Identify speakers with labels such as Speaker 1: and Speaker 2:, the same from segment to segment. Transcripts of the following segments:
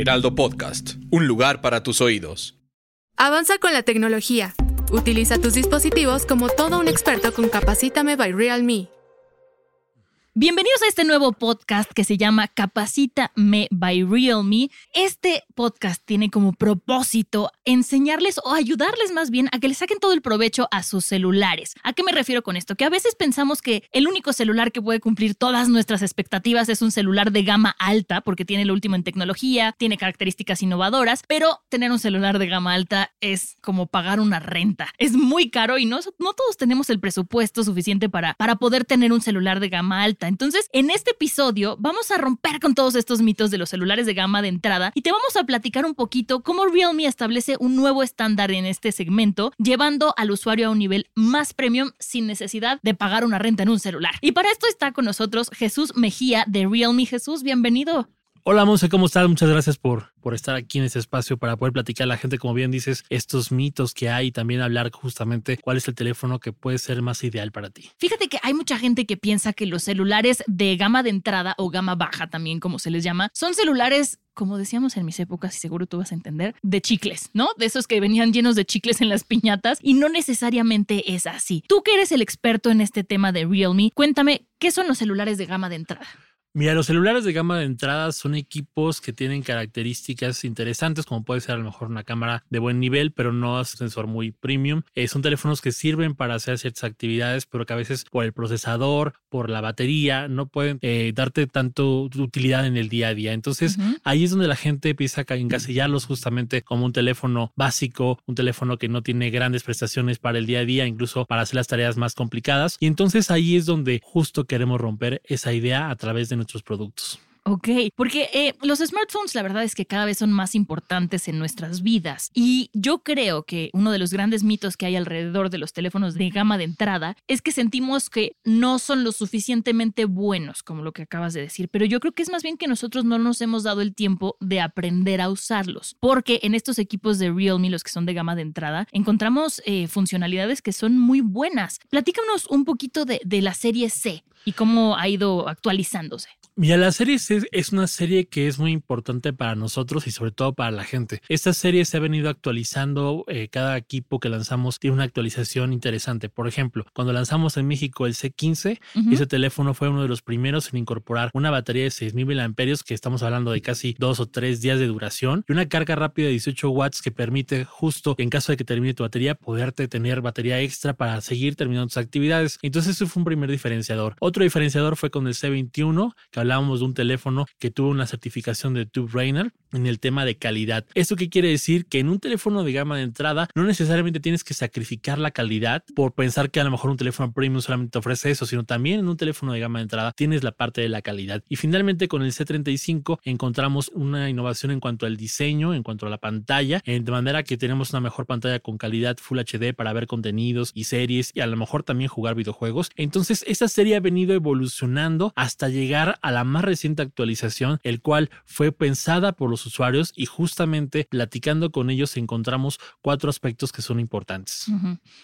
Speaker 1: Heraldo Podcast, un lugar para tus oídos.
Speaker 2: Avanza con la tecnología. Utiliza tus dispositivos como todo un experto con Capacítame by Realme.
Speaker 3: Bienvenidos a este nuevo podcast que se llama Capacítame by Realme. Este podcast tiene como propósito enseñarles o ayudarles más bien a que le saquen todo el provecho a sus celulares. ¿A qué me refiero con esto? Que a veces pensamos que el único celular que puede cumplir todas nuestras expectativas es un celular de gama alta porque tiene lo último en tecnología, tiene características innovadoras, pero tener un celular de gama alta es como pagar una renta. Es muy caro y no, no todos tenemos el presupuesto suficiente para, para poder tener un celular de gama alta. Entonces, en este episodio vamos a romper con todos estos mitos de los celulares de gama de entrada y te vamos a platicar un poquito cómo Realme establece un nuevo estándar en este segmento, llevando al usuario a un nivel más premium sin necesidad de pagar una renta en un celular. Y para esto está con nosotros Jesús Mejía de Realme. Jesús, bienvenido.
Speaker 4: Hola Monse, ¿cómo estás? Muchas gracias por, por estar aquí en este espacio para poder platicar a la gente, como bien dices, estos mitos que hay y también hablar justamente cuál es el teléfono que puede ser más ideal para ti.
Speaker 3: Fíjate que hay mucha gente que piensa que los celulares de gama de entrada o gama baja también, como se les llama, son celulares como decíamos en mis épocas, y seguro tú vas a entender, de chicles, ¿no? De esos que venían llenos de chicles en las piñatas y no necesariamente es así. Tú que eres el experto en este tema de Realme, cuéntame, ¿qué son los celulares de gama de entrada?
Speaker 4: Mira, los celulares de gama de entrada son equipos que tienen características interesantes, como puede ser a lo mejor una cámara de buen nivel, pero no es un sensor muy premium. Eh, son teléfonos que sirven para hacer ciertas actividades, pero que a veces por el procesador, por la batería, no pueden eh, darte tanto utilidad en el día a día. Entonces, ahí es donde la gente empieza a encasillarlos justamente como un teléfono básico, un teléfono que no tiene grandes prestaciones para el día a día, incluso para hacer las tareas más complicadas. Y entonces ahí es donde justo queremos romper esa idea a través de nuestros productos.
Speaker 3: Ok, porque eh, los smartphones la verdad es que cada vez son más importantes en nuestras vidas y yo creo que uno de los grandes mitos que hay alrededor de los teléfonos de gama de entrada es que sentimos que no son lo suficientemente buenos como lo que acabas de decir, pero yo creo que es más bien que nosotros no nos hemos dado el tiempo de aprender a usarlos, porque en estos equipos de Realme, los que son de gama de entrada, encontramos eh, funcionalidades que son muy buenas. Platícanos un poquito de, de la serie C y cómo ha ido actualizándose.
Speaker 4: Mira, la serie C es una serie que es muy importante para nosotros y sobre todo para la gente. Esta serie se ha venido actualizando, eh, cada equipo que lanzamos tiene una actualización interesante. Por ejemplo, cuando lanzamos en México el C15, ese teléfono fue uno de los primeros en incorporar una batería de 6000 mAh, que estamos hablando de casi dos o tres días de duración, y una carga rápida de 18 watts que permite justo en caso de que termine tu batería, poderte tener batería extra para seguir terminando tus actividades. Entonces, eso fue un primer diferenciador. Otro diferenciador fue con el C21, que hablábamos de un teléfono que tuvo una certificación de Tube Rainer en el tema de calidad. ¿Esto qué quiere decir? Que en un teléfono de gama de entrada no necesariamente tienes que sacrificar la calidad por pensar que a lo mejor un teléfono premium solamente ofrece eso, sino también en un teléfono de gama de entrada tienes la parte de la calidad. Y finalmente con el C35 encontramos una innovación en cuanto al diseño, en cuanto a la pantalla, de manera que tenemos una mejor pantalla con calidad Full HD para ver contenidos y series y a lo mejor también jugar videojuegos. Entonces esta serie ha venido evolucionando hasta llegar a la más reciente actualización, el cual fue pensada por los usuarios y justamente platicando con ellos encontramos cuatro aspectos que son importantes.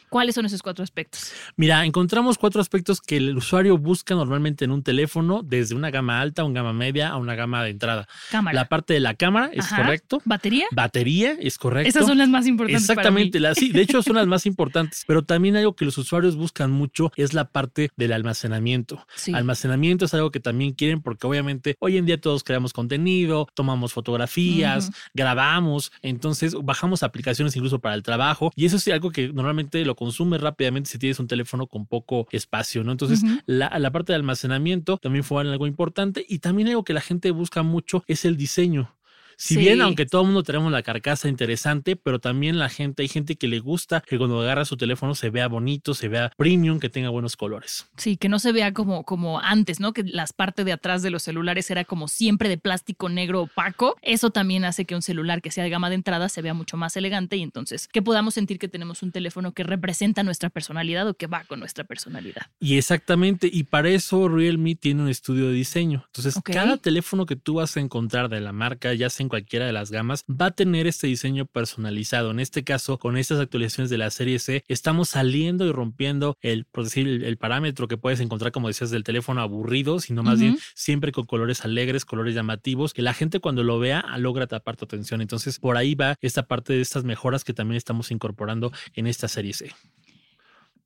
Speaker 3: ¿Cuáles son esos cuatro aspectos?
Speaker 4: Mira, encontramos cuatro aspectos que el usuario busca normalmente en un teléfono, desde una gama alta, una gama media a una gama de entrada.
Speaker 3: Cámara.
Speaker 4: La parte de la cámara es correcto.
Speaker 3: ¿Batería?
Speaker 4: Batería es correcto.
Speaker 3: Esas son las más importantes.
Speaker 4: Exactamente,
Speaker 3: para
Speaker 4: mí. sí, de hecho son las más importantes, pero también algo que los usuarios buscan mucho es la parte del almacenamiento. Almacenamiento es algo que también quieren porque obviamente hoy en día todos creamos contenido, tomamos fotografías, grabamos, entonces bajamos aplicaciones incluso para el trabajo y eso es algo que normalmente lo consume rápidamente si tienes un teléfono con poco espacio, ¿no? Entonces la, la parte de almacenamiento también fue algo importante y también algo que la gente busca mucho es el diseño. Si bien, aunque todo el mundo tenemos la carcasa interesante, pero también la gente, hay gente que le gusta que cuando agarra su teléfono se vea bonito, se vea premium, que tenga buenos colores.
Speaker 3: Sí, que no se vea como, como antes, ¿no? Que las partes de atrás de los celulares era como siempre de plástico negro opaco. Eso también hace que un celular que sea de gama de entrada se vea mucho más elegante y entonces que podamos sentir que tenemos un teléfono que representa nuestra personalidad o que va con nuestra personalidad.
Speaker 4: Y exactamente, y para eso Realme tiene un estudio de diseño. Entonces, cada teléfono que tú vas a encontrar de la marca, ya sea en cualquiera de las gamas, va a tener este diseño personalizado. En este caso, con estas actualizaciones de la serie C, estamos saliendo y rompiendo el, por decir, el, parámetro que puedes encontrar, como decías, del teléfono aburrido, sino más bien siempre con colores alegres, colores llamativos, que la gente cuando lo vea logra tapar tu atención. Entonces, por ahí va esta parte de estas mejoras que también estamos incorporando en esta serie C.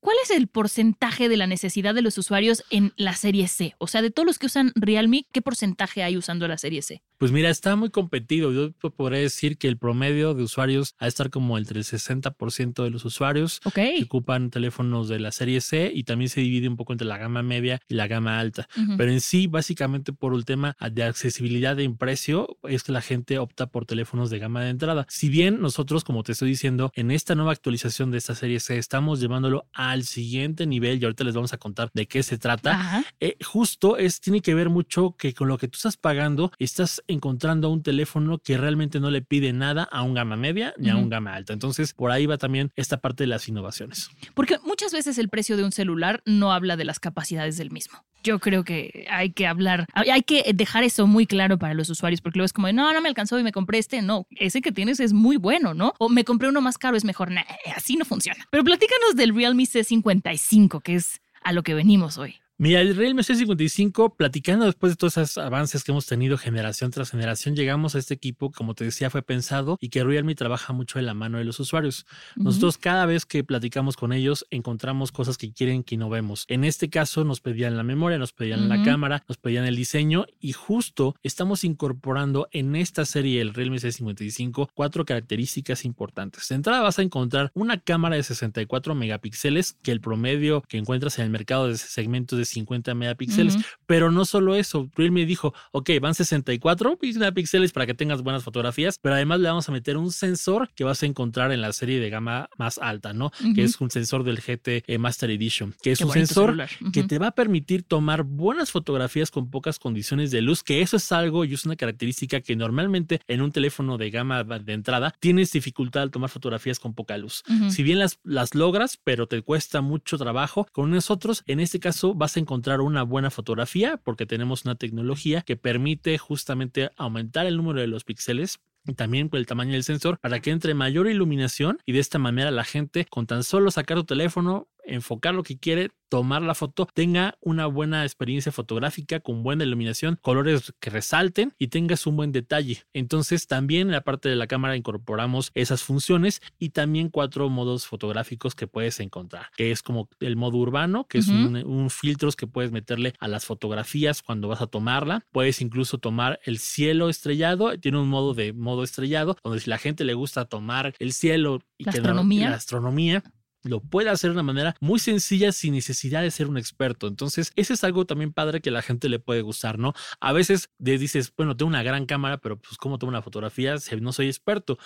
Speaker 3: ¿Cuál es el porcentaje de la necesidad de los usuarios en la serie C? O sea, de todos los que usan Realme, ¿qué porcentaje hay usando la serie C?
Speaker 4: Pues mira, está muy competido. Yo podría decir que el promedio de usuarios ha a estar como entre el 60% de los usuarios que ocupan teléfonos de la serie C y también se divide un poco entre la gama media y la gama alta. Pero en sí, básicamente por el tema de accesibilidad en precio, es que la gente opta por teléfonos de gama de entrada. Si bien nosotros, como te estoy diciendo, en esta nueva actualización de esta serie C estamos llevándolo al siguiente nivel y ahorita les vamos a contar de qué se trata, eh, justo es, tiene que ver mucho que con lo que tú estás pagando estás encontrando un teléfono que realmente no le pide nada a un gama media ni a un gama alta. Entonces, por ahí va también esta parte de las innovaciones.
Speaker 3: Porque muchas veces el precio de un celular no habla de las capacidades del mismo. Yo creo que hay que hablar, hay que dejar eso muy claro para los usuarios, porque luego es como, no, no me alcanzó y me compré este. No, ese que tienes es muy bueno, ¿no? O me compré uno más caro, es mejor. así no funciona. Pero platícanos del Realme C55, que es a lo que venimos hoy.
Speaker 4: Mira, el Realme C55, platicando después de todos esos avances que hemos tenido generación tras generación, llegamos a este equipo, como te decía, fue pensado y que Realme trabaja mucho en la mano de los usuarios. Nosotros cada vez que platicamos con ellos encontramos cosas que quieren que no vemos. En este caso nos pedían la memoria, nos pedían la cámara, nos pedían el diseño y justo estamos incorporando en esta serie el Realme C55 cuatro características importantes. De entrada vas a encontrar una cámara de 64 megapíxeles que el promedio que encuentras en el mercado de ese segmento de 50 megapíxeles. Pero no solo eso, Realme dijo, ok, van 64 megapíxeles para que tengas buenas fotografías, pero además le vamos a meter un sensor que vas a encontrar en la serie de gama más alta, ¿no? Que es un sensor del GT eh, Master Edition, que es un sensor que te va a permitir tomar buenas fotografías con pocas condiciones de luz, que eso es algo y es una característica que normalmente en un teléfono de gama de entrada tienes dificultad al tomar fotografías con poca luz. Si bien las, las logras, pero te cuesta mucho trabajo, con nosotros en este caso vas a encontrar una buena fotografía porque tenemos una tecnología que permite justamente aumentar el número de los píxeles y también el tamaño del sensor para que entre mayor iluminación y de esta manera la gente con tan solo sacar tu teléfono enfocar lo que quiere, tomar la foto, tenga una buena experiencia fotográfica con buena iluminación, colores que resalten y tengas un buen detalle. Entonces también en la parte de la cámara incorporamos esas funciones y también cuatro modos fotográficos que puedes encontrar, que es como el modo urbano, que es un, un filtros que puedes meterle a las fotografías cuando vas a tomarla. Puedes incluso tomar el cielo estrellado, tiene un modo de modo estrellado, donde si la gente le gusta tomar el cielo y
Speaker 3: la astronomía.
Speaker 4: la astronomía lo puede hacer de una manera muy sencilla sin necesidad de ser un experto. Entonces, ese es algo también padre que a la gente le puede gustar, ¿no? A veces dices, bueno, tengo una gran cámara, pero pues cómo tomo una fotografía si no soy experto.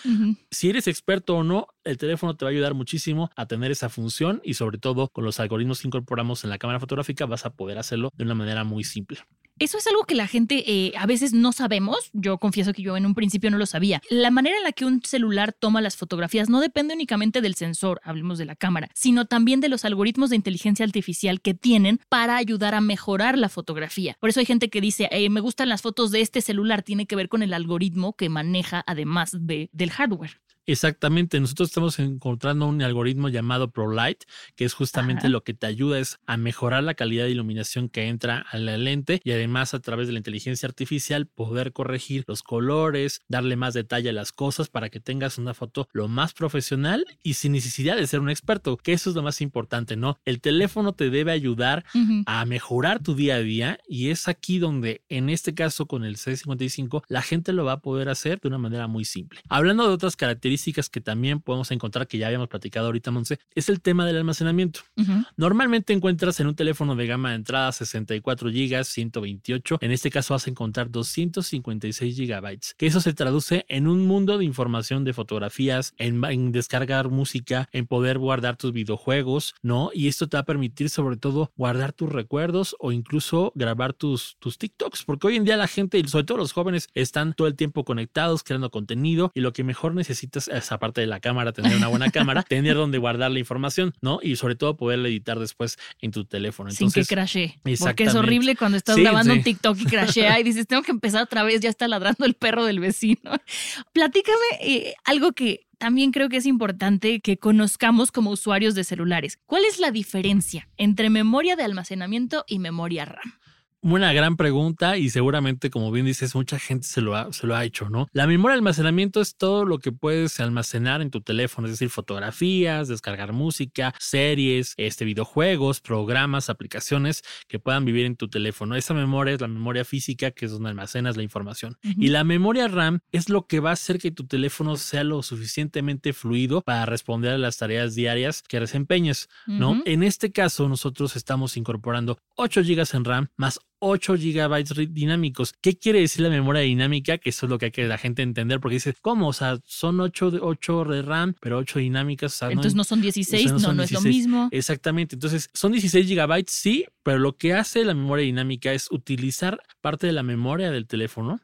Speaker 4: Si eres experto o no, el teléfono te va a ayudar muchísimo a tener esa función y sobre todo con los algoritmos que incorporamos en la cámara fotográfica vas a poder hacerlo de una manera muy simple.
Speaker 3: Eso es algo que la gente eh, a veces no sabemos. Yo confieso que yo en un principio no lo sabía. La manera en la que un celular toma las fotografías no depende únicamente del sensor, hablemos de la cámara, sino también de los algoritmos de inteligencia artificial que tienen para ayudar a mejorar la fotografía. Por eso hay gente que dice, eh, me gustan las fotos de este celular, tiene que ver con el algoritmo que maneja además de, del hardware.
Speaker 4: Exactamente, nosotros estamos encontrando un algoritmo llamado ProLight, que es justamente lo que te ayuda es a mejorar la calidad de iluminación que entra a la lente y además a través de la inteligencia artificial poder corregir los colores, darle más detalle a las cosas para que tengas una foto lo más profesional y sin necesidad de ser un experto, que eso es lo más importante, ¿no? El teléfono te debe ayudar a mejorar tu día a día y es aquí donde en este caso con el C55 la gente lo va a poder hacer de una manera muy simple. Hablando de otras características que también podemos encontrar, que ya habíamos platicado ahorita, Monse, es el tema del almacenamiento. Normalmente encuentras en un teléfono de gama de entrada 64 GB, 128. En este caso vas a encontrar 256 GB, que eso se traduce en un mundo de información de fotografías, en, en descargar música, en poder guardar tus videojuegos, ¿no? Y esto te va a permitir sobre todo guardar tus recuerdos o incluso grabar tus, tus TikToks, porque hoy en día la gente, y sobre todo los jóvenes, están todo el tiempo conectados, creando contenido y lo que mejor necesitas esa parte de la cámara, tener una buena cámara, tener donde guardar la información, ¿no? Y sobre todo poderla editar después en tu teléfono.
Speaker 3: Entonces, Sin que crashee. Porque es horrible cuando estás grabando un TikTok y crashea y dices, tengo que empezar otra vez, ya está ladrando el perro del vecino. Platícame eh, algo que también creo que es importante que conozcamos como usuarios de celulares. ¿Cuál es la diferencia entre memoria de almacenamiento y memoria RAM?
Speaker 4: Una gran pregunta y seguramente, como bien dices, mucha gente se lo, ha, se lo ha hecho, ¿no? La memoria de almacenamiento es todo lo que puedes almacenar en tu teléfono, es decir, fotografías, descargar música, series, este, videojuegos, programas, aplicaciones que puedan vivir en tu teléfono. Esa memoria es la memoria física, que es donde almacenas la información. Y la memoria RAM es lo que va a hacer que tu teléfono sea lo suficientemente fluido para responder a las tareas diarias que desempeñes, ¿no? En este caso, nosotros estamos incorporando 8 GB en RAM más 8 gigabytes dinámicos. ¿Qué quiere decir la memoria dinámica? Que eso es lo que hay que la gente entender, porque dice, ¿cómo? O sea, son 8 de, 8 de RAM, pero 8 dinámicas.
Speaker 3: Entonces no, son 16, no, no, es lo mismo.
Speaker 4: Exactamente. Entonces, son 16 gigabytes, sí, pero lo que hace la memoria dinámica es utilizar parte de la memoria del teléfono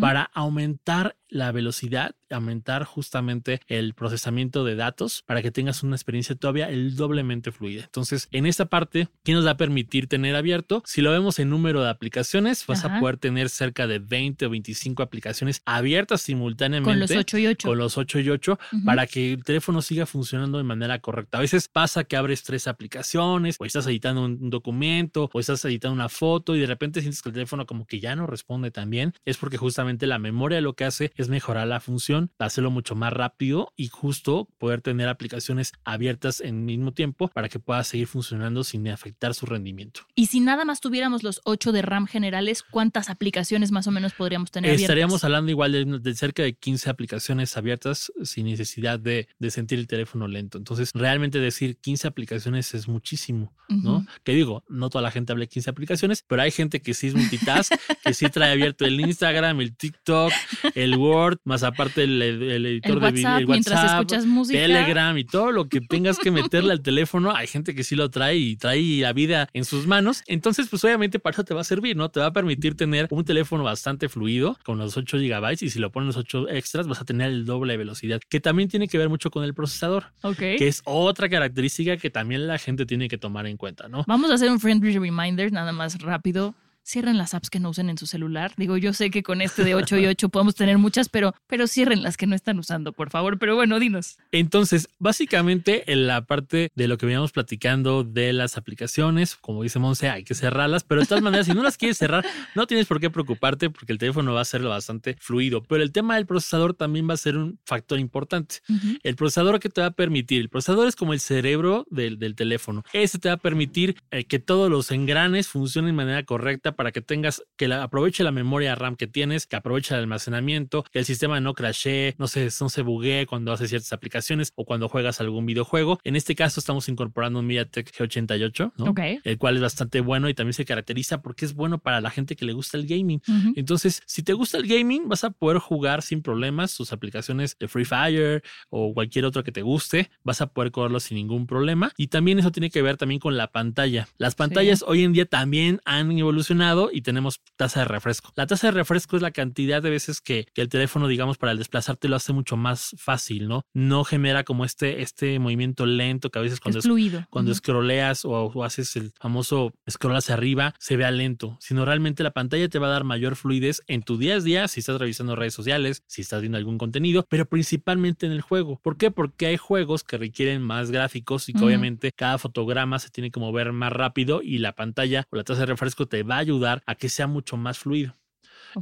Speaker 4: para aumentar la velocidad, aumentar justamente el procesamiento de datos para que tengas una experiencia todavía el doblemente fluida. Entonces, en esta parte, ¿qué nos va a permitir tener abierto? Si lo vemos en número de aplicaciones, vas a poder tener cerca de 20 o 25 aplicaciones abiertas simultáneamente.
Speaker 3: Con los 8 y 8.
Speaker 4: Con los 8 y 8 para que el teléfono siga funcionando de manera correcta. A veces pasa que abres tres aplicaciones o estás editando un documento o estás editando una foto y de repente sientes que el teléfono como que ya no responde tan bien. Es porque justamente la memoria lo que hace es mejorar la función, hacerlo mucho más rápido y justo poder tener aplicaciones abiertas en mismo tiempo para que pueda seguir funcionando sin afectar su rendimiento.
Speaker 3: Y si nada más tuviéramos los 8 de RAM generales, ¿cuántas aplicaciones más o menos podríamos tener
Speaker 4: Estaríamos hablando igual de, cerca de 15 aplicaciones abiertas sin necesidad de, sentir el teléfono lento. Entonces, realmente decir 15 aplicaciones es muchísimo, ¿no? Que digo, no toda la gente habla de 15 aplicaciones, pero hay gente que sí es multitask, que sí trae abierto el Instagram, el TikTok, el Word, más aparte el, editor de video, el WhatsApp, Telegram y todo lo que tengas que meterle al teléfono. Hay gente que sí lo trae y trae la vida en sus manos. Entonces, pues obviamente para eso te va a servir, ¿no? Te va a permitir tener un teléfono bastante fluido con los 8 GB y si lo pones los 8 extras vas a tener el doble de velocidad, que también tiene que ver mucho con el procesador, que es otra característica que también la gente tiene que tomar en cuenta, ¿no?
Speaker 3: Vamos a hacer un friendly reminder nada más rápido cierren las apps que no usen en su celular. Digo, yo sé que con este de 8 y 8 podemos tener muchas, pero, pero cierren las que no están usando, por favor. Pero bueno, dinos.
Speaker 4: Entonces, básicamente en la parte de lo que veníamos platicando de las aplicaciones, como dice Monse, hay que cerrarlas, pero de todas maneras, si no las quieres cerrar, no tienes por qué preocuparte porque el teléfono va a ser bastante fluido. Pero el tema del procesador también va a ser un factor importante. El procesador que te va a permitir, el procesador es como el cerebro del, teléfono. Ese te va a permitir eh, que todos los engranes funcionen de manera correcta para que tengas, que aproveche la memoria RAM que tienes, que aproveche el almacenamiento, que el sistema no crashee, no se, no se buguee cuando haces ciertas aplicaciones o cuando juegas algún videojuego. En este caso estamos incorporando un MediaTek G88, ¿no? el cual es bastante bueno y también se caracteriza porque es bueno para la gente que le gusta el gaming. Entonces, si te gusta el gaming, vas a poder jugar sin problemas tus aplicaciones de Free Fire o cualquier otro que te guste, vas a poder correrlo sin ningún problema. Y también eso tiene que ver también con la pantalla. Las pantallas hoy en día también han evolucionado y tenemos tasa de refresco. La tasa de refresco es la cantidad de veces que, el teléfono, digamos, para el desplazarte lo hace mucho más fácil, ¿no? No genera como este, este movimiento lento que a veces cuando,
Speaker 3: es fluido.
Speaker 4: cuando scrolleas o, haces el famoso scroll hacia arriba, se vea lento, sino realmente la pantalla te va a dar mayor fluidez en tu día a día si estás revisando redes sociales, si estás viendo algún contenido, pero principalmente en el juego. ¿Por qué? Porque hay juegos que requieren más gráficos y que obviamente cada fotograma se tiene que mover más rápido y la pantalla o la tasa de refresco te va a ayudar ayudar a que sea mucho más fluido.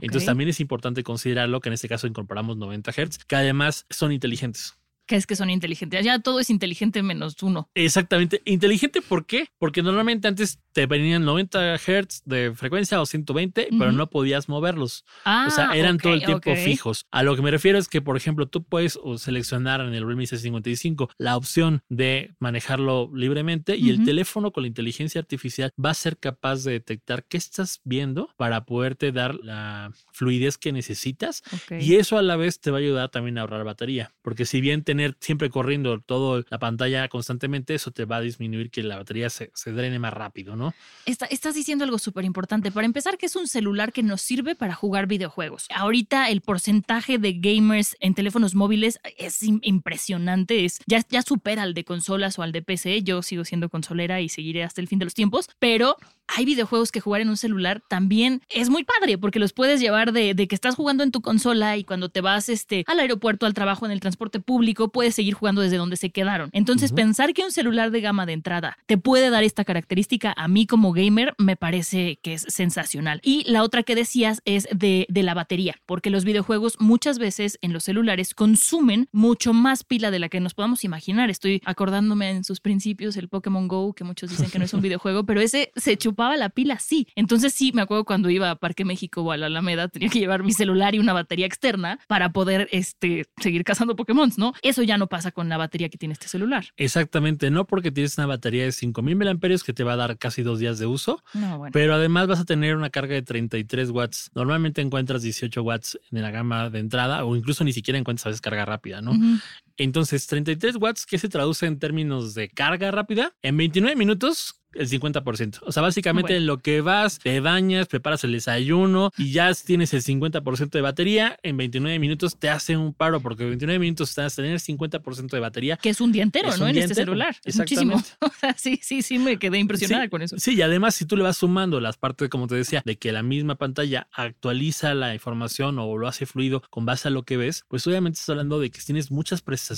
Speaker 4: Entonces también es importante considerarlo que en este caso incorporamos 90 Hz, que además son inteligentes
Speaker 3: que es que son inteligentes. Ya todo es inteligente menos uno.
Speaker 4: Exactamente. Inteligente, ¿por qué? Porque normalmente antes te venían 90 Hz de frecuencia o 120, pero no podías moverlos. o sea, ah, eran todo el tiempo fijos. A lo que me refiero es que, por ejemplo, tú puedes seleccionar en el Realme C55 la opción de manejarlo libremente y el teléfono con la inteligencia artificial va a ser capaz de detectar qué estás viendo para poderte dar la fluidez que necesitas. Y eso a la vez te va a ayudar también a ahorrar batería. Porque si bien tenemos siempre corriendo toda la pantalla constantemente, eso te va a disminuir que la batería se, se drene más rápido, ¿no?
Speaker 3: Está- estás diciendo algo súper importante. Para empezar, que es un celular que nos sirve para jugar videojuegos. Ahorita el porcentaje de gamers en teléfonos móviles es im- impresionante. Es, ya, ya supera al de consolas o al de PC. Yo sigo siendo consolera y seguiré hasta el fin de los tiempos. Pero hay videojuegos que jugar en un celular también es muy padre porque los puedes llevar de, de que estás jugando en tu consola y cuando te vas este, al aeropuerto, al trabajo, en el transporte público, puedes seguir jugando desde donde se quedaron. Entonces, pensar que un celular de gama de entrada te puede dar esta característica a mí como gamer me parece que es sensacional. Y la otra que decías es de, de la batería, porque los videojuegos muchas veces en los celulares consumen mucho más pila de la que nos podamos imaginar. Estoy acordándome en sus principios el Pokémon Go, que muchos dicen que no es un videojuego, pero ese se chupaba la pila, sí. Entonces sí, me acuerdo cuando iba a Parque México o a la Alameda, tenía que llevar mi celular y una batería externa para poder este, seguir cazando Pokémon, ¿no? Eso ya no pasa con la batería que tiene este celular.
Speaker 4: Exactamente, no porque tienes una batería de 5000 mAh que te va a dar casi dos días de uso,
Speaker 3: No, bueno.
Speaker 4: pero además vas a tener una carga de 33 watts. Normalmente encuentras 18 watts en la gama de entrada o incluso ni siquiera encuentras a veces carga rápida, ¿no? Entonces, 33 watts, ¿qué se traduce en términos de carga rápida? En 29 minutos, el 50%. O sea, básicamente
Speaker 3: Bueno.
Speaker 4: en lo que vas, te bañas, preparas el desayuno y ya tienes el 50% de batería, en 29 minutos te hace un paro porque 29 minutos estás a tener 50% de batería.
Speaker 3: Que es un día entero,
Speaker 4: Es
Speaker 3: ¿no? En este
Speaker 4: entero,
Speaker 3: celular. Es muchísimo.
Speaker 4: exactamente.
Speaker 3: O sea, sí, sí, sí, me quedé impresionada
Speaker 4: Sí,
Speaker 3: con eso.
Speaker 4: Sí, y además si tú le vas sumando las partes, como te decía, de que la misma pantalla actualiza la información o lo hace fluido con base a lo que ves, pues obviamente estás hablando de que tienes muchas prestaciones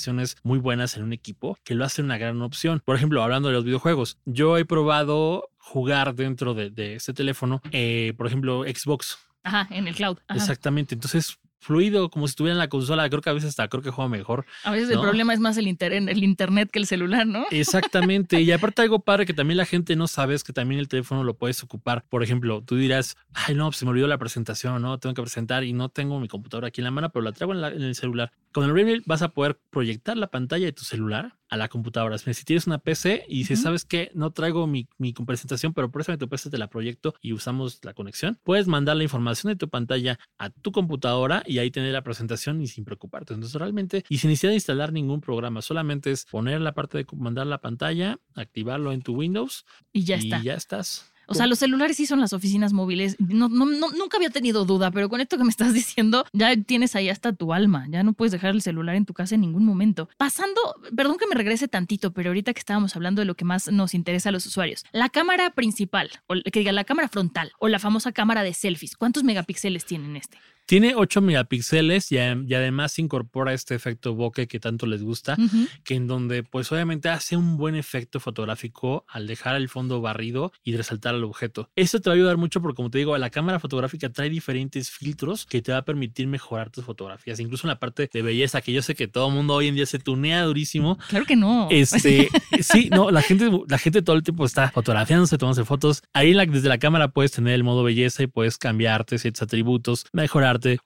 Speaker 4: muy buenas en un equipo que lo hace una gran opción. Por ejemplo, hablando de los videojuegos, yo he probado jugar dentro de, de este teléfono, eh, por ejemplo, Xbox.
Speaker 3: Ajá, en el cloud. Ajá.
Speaker 4: Exactamente. Entonces, fluido, como si estuviera en la consola. Creo que a veces hasta creo que juega mejor.
Speaker 3: A veces el problema es más el, inter- el internet que el celular, ¿no?
Speaker 4: Exactamente. Y aparte algo padre que también la gente no sabe es que también el teléfono lo puedes ocupar. Por ejemplo, tú dirás, ay no, se me olvidó la presentación, ¿no? Tengo que presentar y no tengo mi computadora aquí en la mano, pero la traigo en, la- en el celular. Con el Realme vas a poder proyectar la pantalla de tu celular a la computadora. Si tienes una PC y dices. ¿sabes qué? No traigo mi, mi presentación, pero préstame tu PC, te la proyecto y usamos la conexión. Puedes mandar la información de tu pantalla a tu computadora y ahí tener la presentación y sin preocuparte. Entonces, realmente, y sin necesidad de instalar ningún programa, solamente es poner la parte de mandar la pantalla, activarlo en tu Windows
Speaker 3: Y ya
Speaker 4: y
Speaker 3: está.
Speaker 4: ya estás.
Speaker 3: O sea, los celulares sí son las oficinas móviles. No, no, no- nunca había tenido duda, pero con esto que me estás diciendo, ya tienes ahí hasta tu alma. Ya no puedes dejar el celular en tu casa en ningún momento. Pasando, perdón que me regrese tantito, pero ahorita que estábamos hablando de lo que más nos interesa a los usuarios, la cámara principal, o que diga la cámara frontal, o la famosa cámara de selfies, ¿cuántos megapíxeles tienen este?
Speaker 4: Tiene 8 megapíxeles y, y además incorpora este efecto bokeh que tanto les gusta,
Speaker 3: Ujú.
Speaker 4: que en donde pues obviamente hace un buen efecto fotográfico al dejar el fondo barrido y resaltar el objeto. Esto te va a ayudar mucho porque como te digo, la cámara fotográfica trae diferentes filtros que te va a permitir mejorar tus fotografías, incluso en la parte de belleza que yo sé que todo el mundo hoy en día se tunea durísimo.
Speaker 3: Claro que no.
Speaker 4: Este, sí, no, la gente, la gente todo el tiempo está fotografiándose, tomándose fotos. Ahí la- desde la cámara puedes tener el modo belleza y puedes cambiarte ciertos atributos,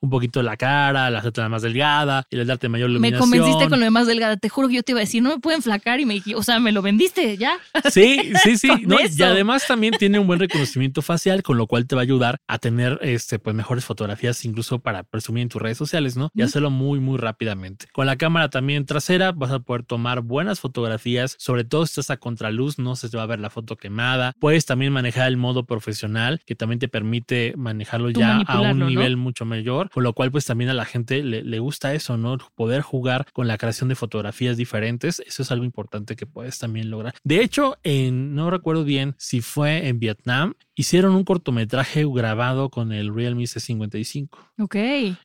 Speaker 4: un poquito la cara, la hacerte más delgada, y el darte mayor
Speaker 3: me
Speaker 4: iluminación.
Speaker 3: convenciste con lo demás delgada. Te juro que yo te iba a decir, no me pueden flacar y me o sea, me lo vendiste ya.
Speaker 4: Sí, sí, sí. ¿no? Y además también tiene un buen reconocimiento facial, con lo cual te va a ayudar a tener este, pues, mejores fotografías, incluso para presumir en tus redes sociales, ¿no? Y hacerlo muy, muy rápidamente. Con la cámara también trasera vas a poder tomar buenas fotografías, sobre todo si estás a contraluz, no se te va a ver la foto quemada. Puedes también manejar el modo profesional, que también te permite manejarlo
Speaker 3: Tú
Speaker 4: ya a un
Speaker 3: ¿no?
Speaker 4: nivel mucho mayor, con lo cual pues también a la gente le, le gusta eso, ¿no? Poder jugar con la creación de fotografías diferentes, eso es algo importante que puedes también lograr. De hecho, en, no recuerdo bien si fue en Vietnam, hicieron un cortometraje grabado con el Realme C55.
Speaker 3: Ok.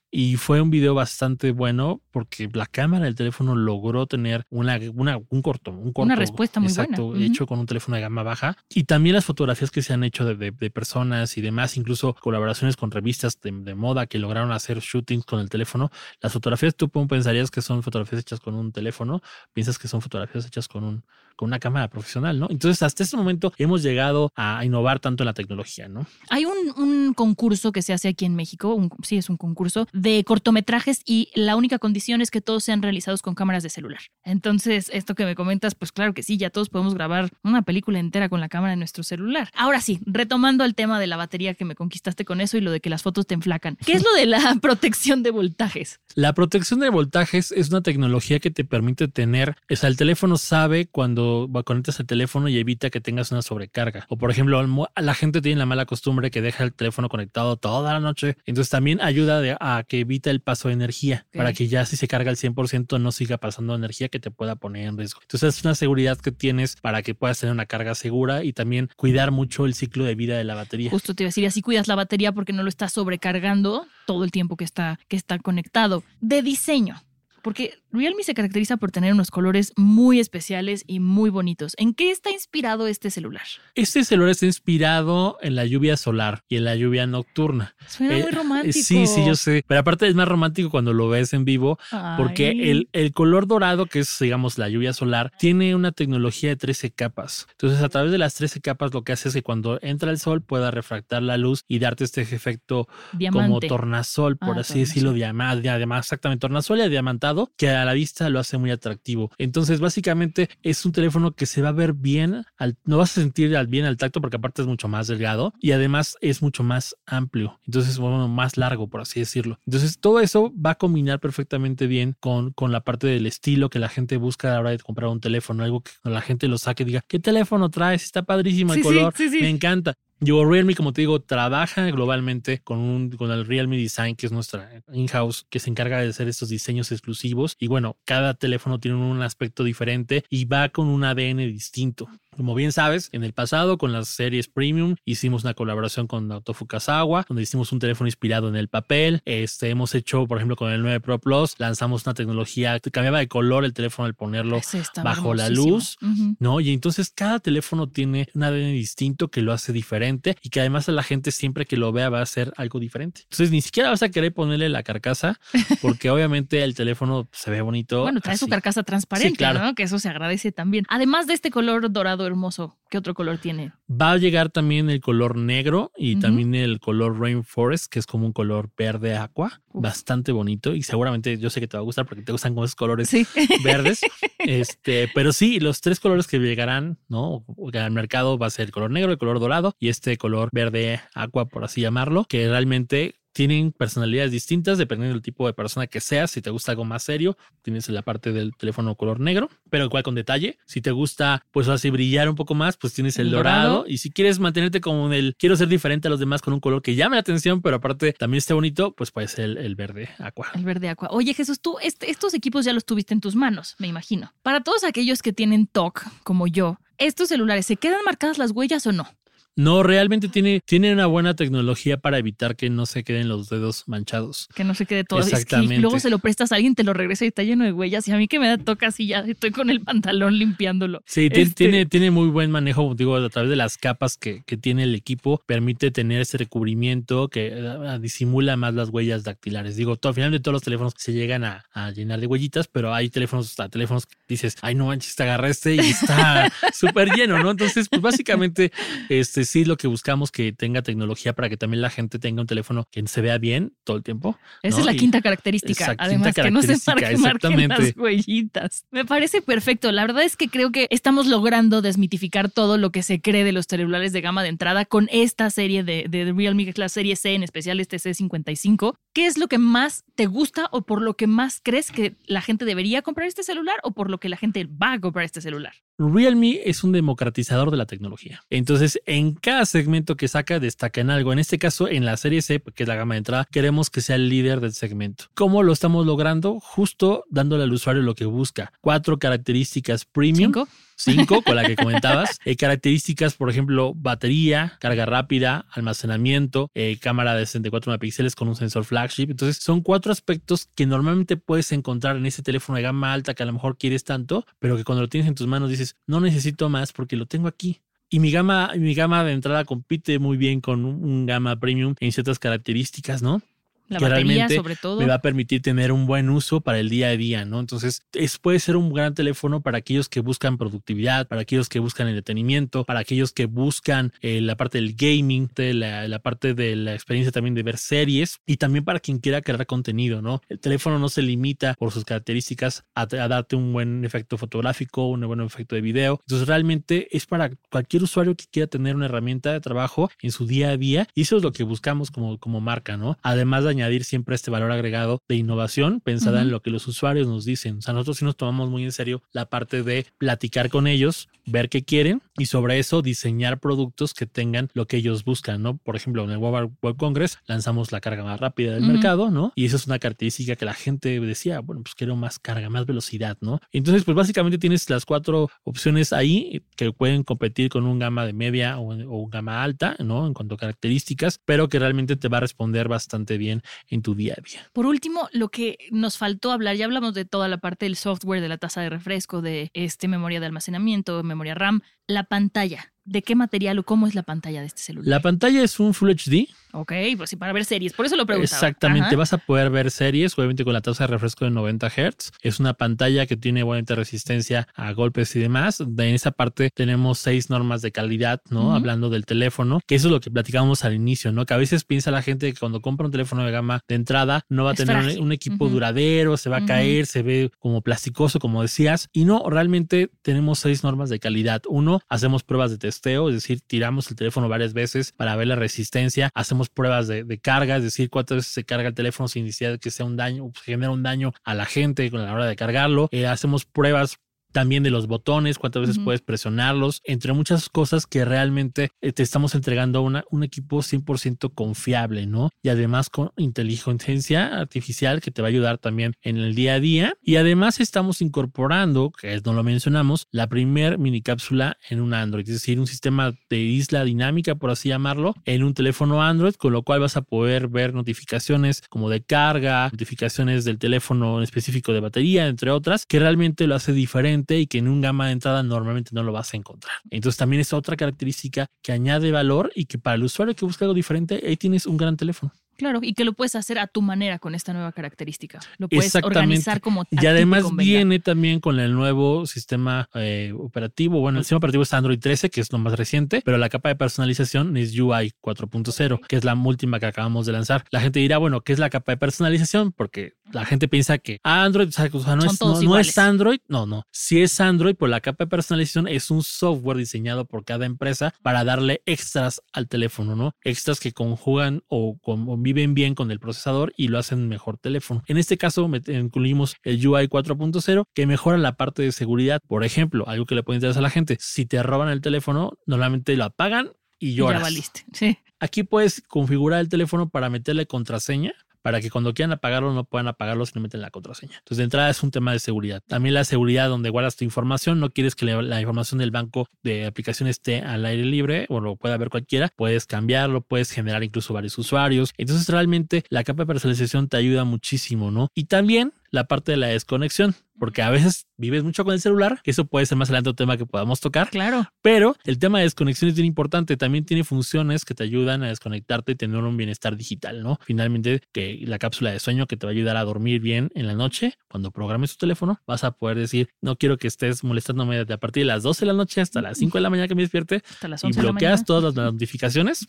Speaker 4: Y fue un video bastante bueno porque la cámara del teléfono logró tener una, una- un corto, un corto.
Speaker 3: Una respuesta muy
Speaker 4: exacto,
Speaker 3: buena.
Speaker 4: Hecho con un teléfono de gama baja. Y también las fotografías que se han hecho de, de- de personas y demás, incluso colaboraciones con revistas de, de moda que lograron hacer shootings con el teléfono. Las fotografías tú pensarías que son fotografías hechas con un teléfono, piensas que son fotografías hechas con un con una cámara profesional, ¿no? Entonces, hasta este momento hemos llegado a innovar tanto en la tecnología, ¿no?
Speaker 3: Hay un, un concurso que se hace aquí en México, un- sí es un concurso de cortometrajes y la única condición es que todos sean realizados con cámaras de celular. Entonces, esto que me comentas, pues claro que sí, ya todos podemos grabar una película entera con la cámara de nuestro celular. Ahora sí, retomando el tema de la batería que me conquistaste con eso y lo de que las fotos te enflacan. ¿Qué es lo de la protección de voltajes?
Speaker 4: La protección de voltajes es una tecnología que te permite tener, o sea, el teléfono sabe cuando conectas el teléfono y evita que tengas una sobrecarga. O por ejemplo, la gente tiene la mala costumbre que deja el teléfono conectado toda la noche. Entonces también ayuda a que evita el paso de energía para que ya si se carga al 100% no siga pasando energía que te pueda poner en riesgo. Entonces es una seguridad que tienes para que puedas tener una carga segura y también cuidar mucho el ciclo de vida de la batería.
Speaker 3: Justo te iba a decir, así cuidas la batería porque no lo estás sobrecargando todo el tiempo que está, que está conectado. De diseño, porque Realme se caracteriza por tener unos colores muy especiales y muy bonitos. ¿En qué está inspirado este celular?
Speaker 4: Este celular está inspirado en la lluvia solar y en la lluvia nocturna.
Speaker 3: Suena muy eh, romántico.
Speaker 4: Sí, sí, yo sé. Pero aparte es más romántico cuando lo ves en vivo porque el, el, color dorado, que es, digamos, la lluvia solar, tiene una tecnología de 13 capas. Entonces, a través de las 13 capas, lo que hace es que cuando entra el sol pueda refractar la luz y darte este efecto como tornasol, por ah, así decirlo, además, exactamente, tornasol y diamantado, que a la vista lo hace muy atractivo. Entonces, básicamente es un teléfono que se va a ver bien, no vas a sentir bien al tacto porque aparte es mucho más delgado y además es mucho más amplio. Entonces, bueno, más largo, por así decirlo. Entonces, todo eso va a combinar perfectamente bien con, con la parte del estilo que la gente busca a la hora de comprar un teléfono, algo que la gente lo saque y diga, ¿qué teléfono traes? Está padrísimo el color, me encanta. Yo, Realme, como te digo, trabaja globalmente con, un, con el Realme Design, que es nuestra in-house, que se encarga de hacer estos diseños exclusivos. Y bueno, cada teléfono tiene un aspecto diferente y va con un ADN distinto. Como bien sabes, en el pasado con las series premium hicimos una colaboración con Naoto Fukasawa, donde hicimos un teléfono inspirado en el papel. Este, hemos hecho, por ejemplo, con el 9 Pro Plus, lanzamos una tecnología que cambiaba de color el teléfono al ponerlo bajo la luz, ¿no? Y entonces cada teléfono tiene un ADN distinto que lo hace diferente y que además a la gente siempre que lo vea va a ser algo diferente. Entonces ni siquiera vas a querer ponerle la carcasa porque obviamente el teléfono se ve bonito.
Speaker 3: Bueno, trae su carcasa transparente, claro. ¿no? Que eso se agradece también. Además de este color dorado hermoso. ¿Qué otro color tiene?
Speaker 4: Va a llegar también el color negro y también el color Rainforest, que es como un color verde aqua, bastante bonito y seguramente yo sé que te va a gustar porque te gustan con esos colores verdes. este, pero sí, los tres colores que llegarán, ¿no? Al mercado va a ser el color negro, el color dorado y este color verde aqua, por así llamarlo, que realmente tienen personalidades distintas dependiendo del tipo de persona que seas. Si te gusta algo más serio, tienes la parte del teléfono color negro, pero igual con detalle. Si te gusta, pues así brillar un poco más, pues tienes el, dorado. Y si quieres mantenerte como en el quiero ser diferente a los demás con un color que llame la atención, pero aparte también esté bonito, pues puede ser el, verde aqua.
Speaker 3: El verde aqua. Oye, Jesús, tú este, estos equipos ya los tuviste en tus manos, me imagino. Para todos aquellos que tienen TOC, como yo, ¿estos celulares se quedan marcadas las huellas o no?
Speaker 4: No, realmente tiene, tiene una buena tecnología para evitar que no se queden los dedos manchados.
Speaker 3: Que no se quede todo. Exactamente. luego se lo prestas a alguien, te lo regresa y está lleno de huellas. Y a mí que me da toca así ya estoy con el pantalón limpiándolo.
Speaker 4: Sí, este tiene, tiene muy buen manejo, digo, a través de las capas que, que tiene el equipo. Permite tener ese recubrimiento que eh, disimula más las huellas dactilares. Digo, todo, al final de todos los teléfonos se llegan a, llenar de huellitas, pero hay teléfonos, teléfonos que dices, ay, no manches, te agarré este y está súper lleno, ¿no? Entonces, pues básicamente, este este, sí lo que buscamos que tenga tecnología para que también la gente tenga un teléfono que se vea bien todo el tiempo.
Speaker 3: Esa es la quinta característica. Además, que no se marquen, las huellitas. Me parece perfecto. La verdad es que creo que estamos logrando desmitificar todo lo que se cree de los celulares de gama de entrada con esta serie de, de Realme, la serie C, en especial este C55. ¿Qué es lo que más te gusta o por lo que más crees que la gente debería comprar este celular o por lo que la gente va a comprar este celular?
Speaker 4: Realme es un democratizador de la tecnología. Entonces, en cada segmento que saca, destaca en algo. En este caso, en la serie C, que es la gama de entrada, queremos que sea el líder del segmento. ¿Cómo lo estamos logrando? Justo dándole al usuario lo que busca. Cuatro características premium.
Speaker 3: ¿Cinco?
Speaker 4: 5, con la que comentabas. Eh, características, por ejemplo, batería, carga rápida, almacenamiento, eh, cámara de 64 megapíxeles con un sensor flagship. Entonces, son cuatro aspectos que normalmente puedes encontrar en ese teléfono de gama alta que a lo mejor quieres tanto, pero que cuando lo tienes en tus manos dices, no necesito más porque lo tengo aquí. Y mi gama, mi gama de entrada compite muy bien con un gama premium en ciertas características, ¿no?
Speaker 3: La que realmente sobre todo.
Speaker 4: me va a permitir tener un buen uso para el día a día, ¿no? Entonces, es, puede ser un gran teléfono para aquellos que buscan productividad, para aquellos que buscan entretenimiento, para aquellos que buscan eh, la parte del gaming, de la, parte de la experiencia también de ver series y también para quien quiera crear contenido, ¿no? El teléfono no se limita por sus características a, a darte un buen efecto fotográfico, un buen efecto de video. Entonces, realmente es para cualquier usuario que quiera tener una herramienta de trabajo en su día a día y eso es lo que buscamos como, como marca, ¿no? Además de añadir siempre este valor agregado de innovación pensada en lo que los usuarios nos dicen. O sea, nosotros sí nos tomamos muy en serio la parte de platicar con ellos, ver qué quieren y sobre eso diseñar productos que tengan lo que ellos buscan, ¿no? Por ejemplo, en el Web, Congress lanzamos la carga más rápida del mercado, ¿no? Y eso es una característica que la gente decía, bueno, pues quiero más carga, más velocidad, ¿no? Entonces, pues básicamente tienes las cuatro opciones ahí que pueden competir con un gama de media o, un gama alta, ¿no? En cuanto a características, pero que realmente te va a responder bastante bien en tu día a día.
Speaker 3: Por último, lo que nos faltó hablar, ya hablamos de toda la parte del software, de la tasa de refresco, de este memoria de almacenamiento, memoria RAM, la pantalla. ¿De qué material o cómo es la pantalla de este celular?
Speaker 4: La pantalla es un Full HD.
Speaker 3: Ok, pues sí, para ver series. Por eso lo preguntaba.
Speaker 4: Exactamente. Vas a poder ver series, obviamente con la tasa de refresco de 90 Hz. Es una pantalla que tiene buena resistencia a golpes y demás. En esa parte tenemos seis normas de calidad, ¿no? Hablando del teléfono, que eso es lo que platicábamos al inicio, ¿no? Que a veces piensa la gente que cuando compra un teléfono de gama de entrada no va a tener un, equipo duradero, se va a caer, se ve como plasticoso, como decías. Y no, realmente tenemos seis normas de calidad. Uno, hacemos pruebas de testeo, es decir, tiramos el teléfono varias veces para ver la resistencia, hacemos pruebas de, carga, es decir, cuántas veces se carga el teléfono sin necesidad de que sea un daño, pues, genera un daño a la gente a la hora de cargarlo. Eh, hacemos pruebas también de los botones, cuántas veces puedes presionarlos, entre muchas cosas que realmente eh, te estamos entregando una, un equipo 100% confiable, ¿no? Y además con inteligencia artificial que te va a ayudar también en el día a día. Y además estamos incorporando, que no lo mencionamos, la primer mini cápsula en un Android, es decir, un sistema de isla dinámica, por así llamarlo, en un teléfono Android, con lo cual vas a poder ver notificaciones como de carga, notificaciones del teléfono en específico de batería, entre otras, que realmente lo hace diferente y que en un gama de entrada normalmente no lo vas a encontrar. Entonces también es otra característica que añade valor y que para el usuario que busca algo diferente, ahí tienes un gran teléfono.
Speaker 3: Claro, y que lo puedes hacer a tu manera con esta nueva característica. Lo puedes organizar como
Speaker 4: Y además viene también con el nuevo sistema eh, operativo. Bueno, el sistema operativo es Android 13, que es lo más reciente, pero la capa de personalización es UI 4.0, que es la última que acabamos de lanzar. La gente dirá, bueno, ¿qué es la capa de personalización? Porque la gente piensa que Android, o sea, no, es, no, es, Android. No, no. Si es Android, pues la capa de personalización es un software diseñado por cada empresa para darle extras al teléfono, ¿no? Extras que conjugan o conviven viven bien con el procesador y lo hacen mejor teléfono. En este caso incluimos el UI 4.0 que mejora la parte de seguridad. Por ejemplo, algo que le puede interesar a la gente, si te roban el teléfono, normalmente lo apagan y lloras.
Speaker 3: Sí.
Speaker 4: Aquí puedes configurar el teléfono para meterle contraseña para que cuando quieran apagarlo no puedan apagarlo si no meten la contraseña. Entonces, de entrada es un tema de seguridad. También la seguridad donde guardas tu información, no quieres que la, información del banco de aplicación esté al aire libre o lo pueda ver cualquiera, puedes cambiarlo, puedes generar incluso varios usuarios. Entonces, realmente la capa de personalización te ayuda muchísimo, ¿no? Y también la parte de la desconexión, porque a veces vives mucho con el celular, que eso puede ser más adelante un tema que podamos tocar.
Speaker 3: Claro.
Speaker 4: Pero el tema de desconexión es bien importante. También tiene funciones que te ayudan a desconectarte y tener un bienestar digital, ¿no? Finalmente, que la cápsula de sueño que te va a ayudar a dormir bien en la noche, cuando programes tu teléfono, vas a poder decir, no quiero que estés molestándome a partir de las 12 de la noche hasta las 5 de la mañana que me despierte
Speaker 3: hasta las
Speaker 4: y bloqueas todas las notificaciones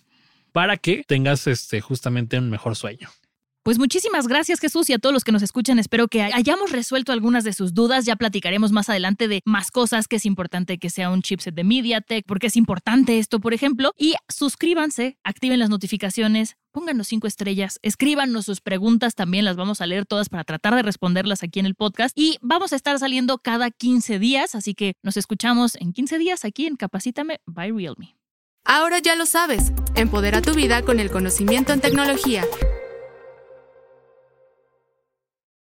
Speaker 4: para que tengas este, justamente un mejor sueño.
Speaker 3: Pues muchísimas gracias Jesús y a todos los que nos escuchan. Espero que hayamos resuelto algunas de sus dudas. Ya platicaremos más adelante de más cosas, que es importante que sea un chipset de MediaTek, porque es importante esto, por ejemplo. Y suscríbanse, activen las notificaciones, pónganos cinco estrellas, escríbanos sus preguntas, también las vamos a leer todas para tratar de responderlas aquí en el podcast. Y vamos a estar saliendo cada 15 días, así que nos escuchamos en 15 días aquí en Capacítame by Realme.
Speaker 2: Ahora ya lo sabes, empodera tu vida con el conocimiento en tecnología.